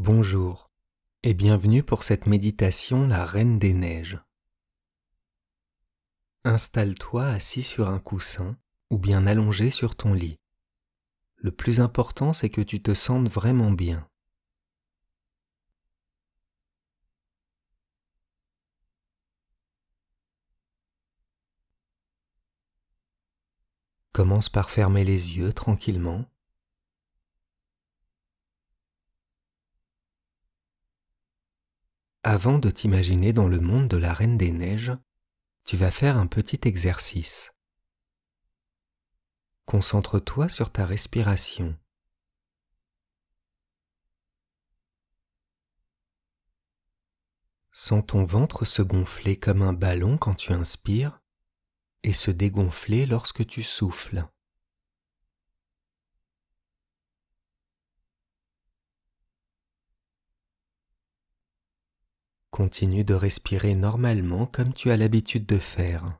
Bonjour et bienvenue pour cette méditation La Reine des Neiges. Installe-toi assis sur un coussin ou bien allongé sur ton lit. Le plus important c'est que tu te sentes vraiment bien. Commence par fermer les yeux tranquillement. Avant de t'imaginer dans le monde de la Reine des Neiges, tu vas faire un petit exercice. Concentre-toi sur ta respiration. Sens ton ventre se gonfler comme un ballon quand tu inspires et se dégonfler lorsque tu souffles. Continue de respirer normalement comme tu as l'habitude de faire.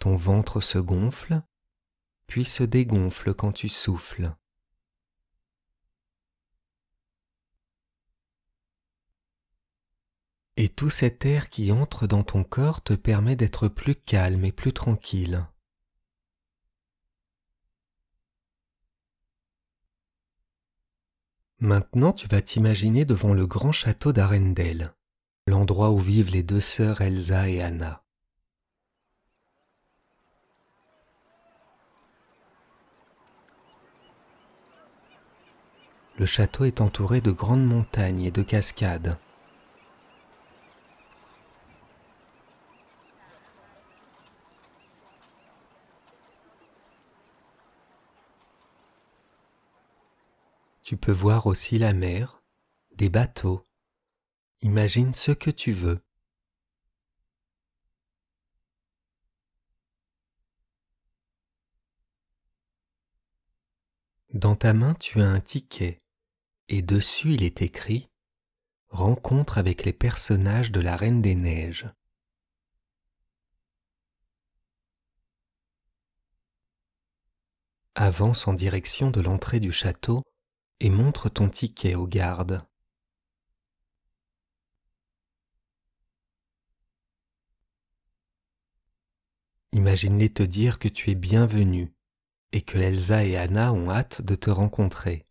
Ton ventre se gonfle, puis se dégonfle quand tu souffles. Et tout cet air qui entre dans ton corps te permet d'être plus calme et plus tranquille. Maintenant tu vas t'imaginer devant le grand château d'Arendelle, l'endroit où vivent les deux sœurs Elsa et Anna. Le château est entouré de grandes montagnes et de cascades. Tu peux voir aussi la mer, des bateaux. Imagine ce que tu veux. Dans ta main, tu as un ticket et dessus il est écrit Rencontre avec les personnages de la Reine des Neiges. Avance en direction de l'entrée du château et montre ton ticket au garde. Imagine-les te dire que tu es bienvenu et que Elsa et Anna ont hâte de te rencontrer.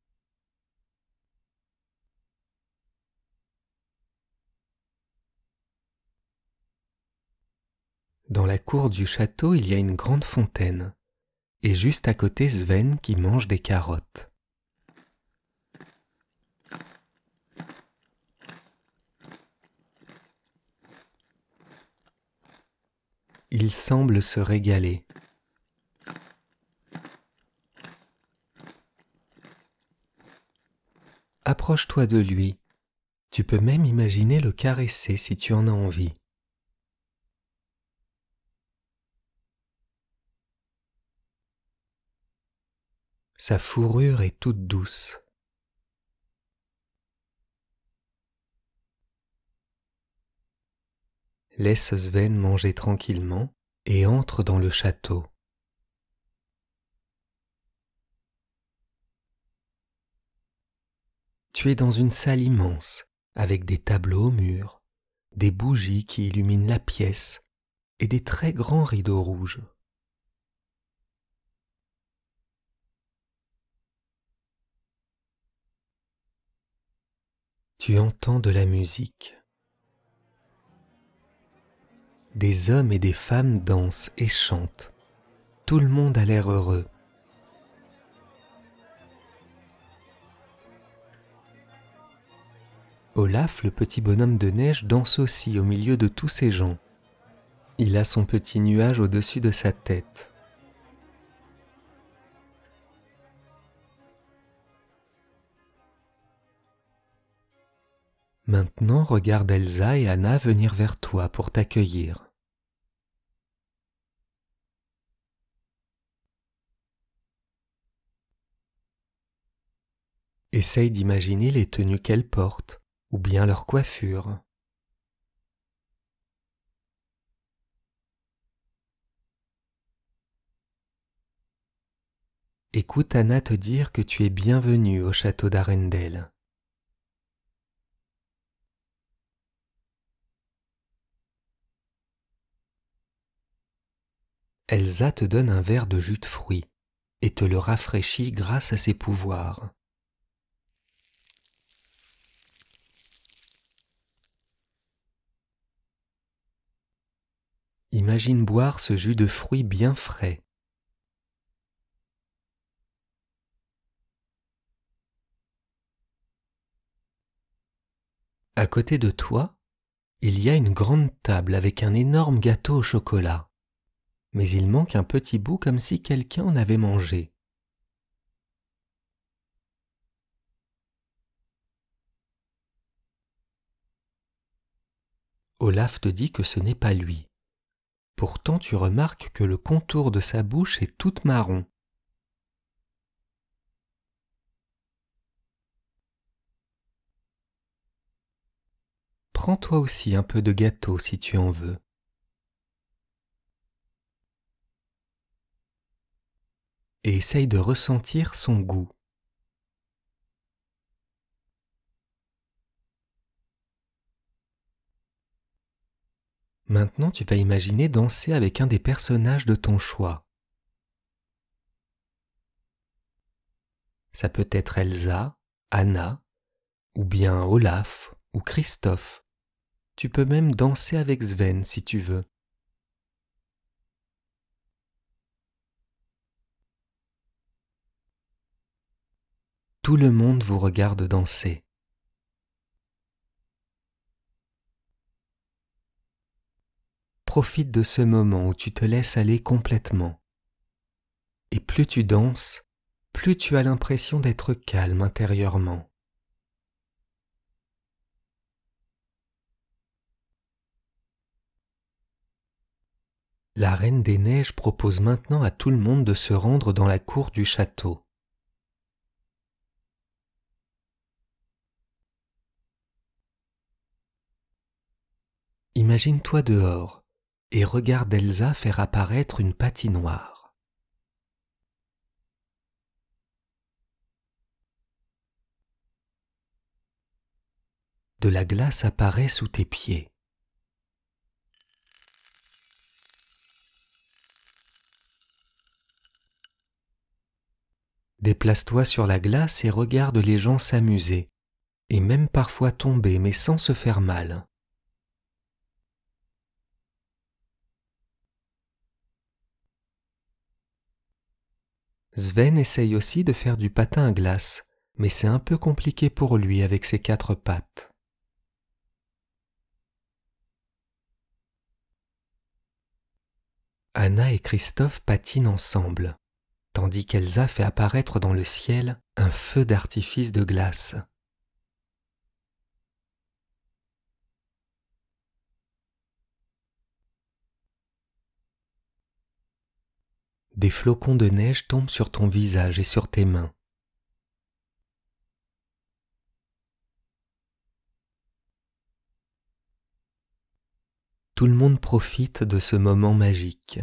Dans la cour du château, il y a une grande fontaine, et juste à côté Sven qui mange des carottes. Il semble se régaler. Approche-toi de lui, tu peux même imaginer le caresser si tu en as envie. Sa fourrure est toute douce. Laisse Sven manger tranquillement et entre dans le château. Tu es dans une salle immense avec des tableaux au mur, des bougies qui illuminent la pièce et des très grands rideaux rouges. Tu entends de la musique. Des hommes et des femmes dansent et chantent. Tout le monde a l'air heureux. Olaf, le petit bonhomme de neige, danse aussi au milieu de tous ces gens. Il a son petit nuage au-dessus de sa tête. Maintenant regarde Elsa et Anna venir vers toi pour t'accueillir. Essaye d'imaginer les tenues qu'elles portent ou bien leur coiffure. Écoute Anna te dire que tu es bienvenue au château d'Arendelle. Elsa te donne un verre de jus de fruits et te le rafraîchit grâce à ses pouvoirs. Imagine boire ce jus de fruits bien frais. À côté de toi, il y a une grande table avec un énorme gâteau au chocolat mais il manque un petit bout comme si quelqu'un en avait mangé. Olaf te dit que ce n'est pas lui. Pourtant tu remarques que le contour de sa bouche est tout marron. Prends toi aussi un peu de gâteau si tu en veux. Et essaye de ressentir son goût. Maintenant, tu vas imaginer danser avec un des personnages de ton choix. Ça peut être Elsa, Anna, ou bien Olaf ou Christophe. Tu peux même danser avec Sven si tu veux. Tout le monde vous regarde danser. Profite de ce moment où tu te laisses aller complètement. Et plus tu danses, plus tu as l'impression d'être calme intérieurement. La Reine des Neiges propose maintenant à tout le monde de se rendre dans la cour du château. Imagine-toi dehors et regarde Elsa faire apparaître une patinoire. De la glace apparaît sous tes pieds. Déplace-toi sur la glace et regarde les gens s'amuser, et même parfois tomber mais sans se faire mal. Sven essaye aussi de faire du patin à glace, mais c'est un peu compliqué pour lui avec ses quatre pattes. Anna et Christophe patinent ensemble, tandis qu'Elsa fait apparaître dans le ciel un feu d'artifice de glace. Des flocons de neige tombent sur ton visage et sur tes mains. Tout le monde profite de ce moment magique.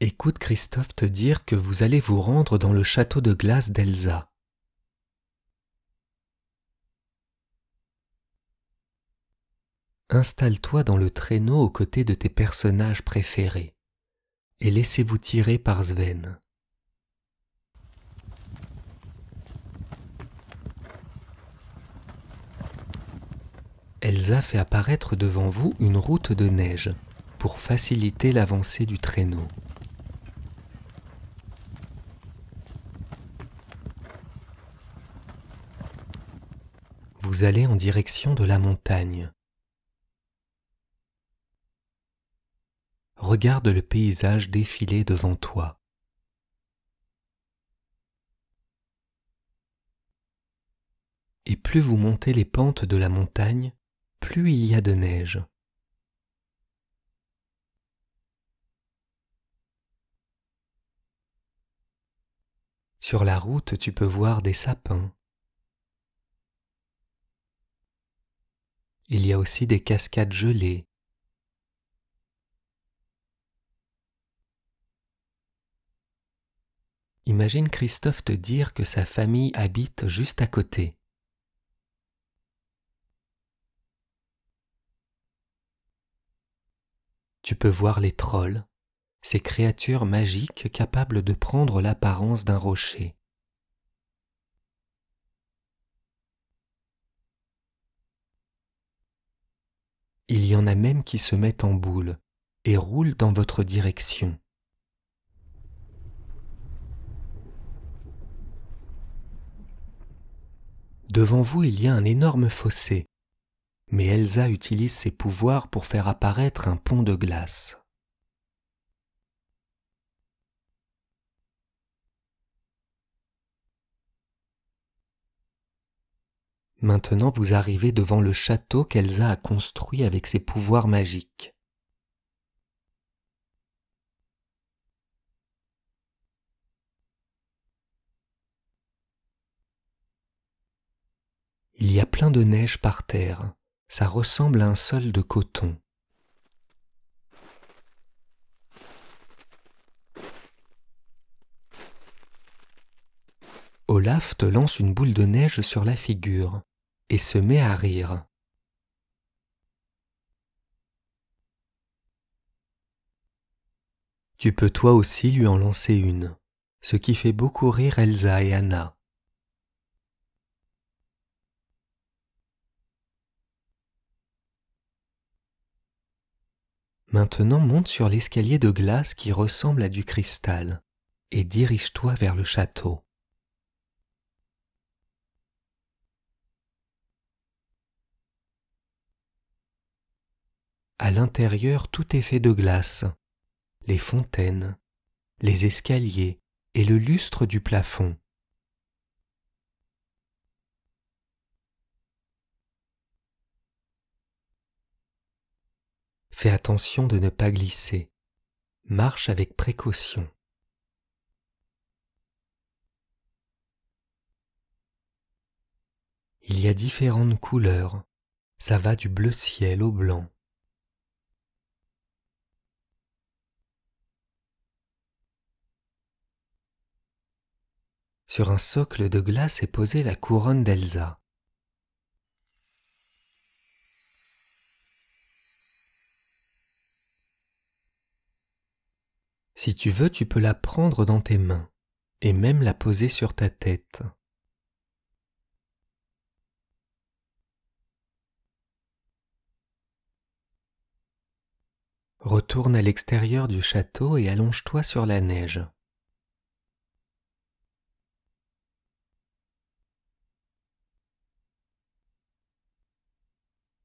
Écoute Christophe te dire que vous allez vous rendre dans le château de glace d'Elsa. Installe-toi dans le traîneau aux côtés de tes personnages préférés et laissez-vous tirer par Sven. Elsa fait apparaître devant vous une route de neige pour faciliter l'avancée du traîneau. Vous allez en direction de la montagne regarde le paysage défiler devant toi. Et plus vous montez les pentes de la montagne, plus il y a de neige. Sur la route, tu peux voir des sapins. Il y a aussi des cascades gelées Imagine Christophe te dire que sa famille habite juste à côté. Tu peux voir les trolls, ces créatures magiques capables de prendre l'apparence d'un rocher. Il y en a même qui se mettent en boule et roulent dans votre direction. Devant vous, il y a un énorme fossé, mais Elsa utilise ses pouvoirs pour faire apparaître un pont de glace. Maintenant vous arrivez devant le château qu'Elsa a construit avec ses pouvoirs magiques. Il y a plein de neige par terre, ça ressemble à un sol de coton. Olaf te lance une boule de neige sur la figure et se met à rire. Tu peux toi aussi lui en lancer une, ce qui fait beaucoup rire Elsa et Anna. Maintenant monte sur l'escalier de glace qui ressemble à du cristal et dirige-toi vers le château. À l'intérieur, tout est fait de glace, les fontaines, les escaliers et le lustre du plafond. Fais attention de ne pas glisser. Marche avec précaution. Il y a différentes couleurs. Ça va du bleu ciel au blanc. Sur un socle de glace est posée la couronne d'Elsa. Si tu veux, tu peux la prendre dans tes mains et même la poser sur ta tête. Retourne à l'extérieur du château et allonge-toi sur la neige.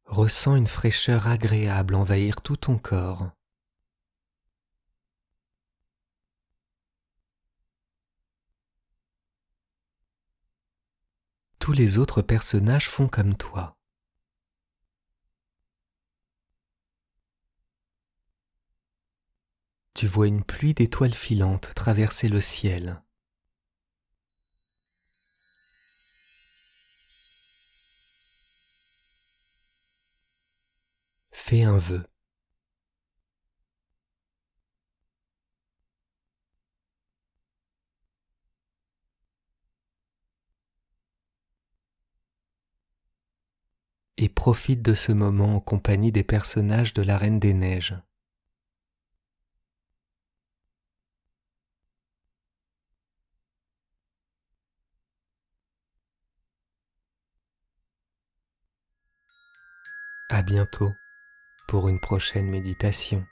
Ressens une fraîcheur agréable envahir tout ton corps. Tous les autres personnages font comme toi. Tu vois une pluie d'étoiles filantes traverser le ciel. Fais un vœu. Et profite de ce moment en compagnie des personnages de la Reine des Neiges. À bientôt pour une prochaine méditation.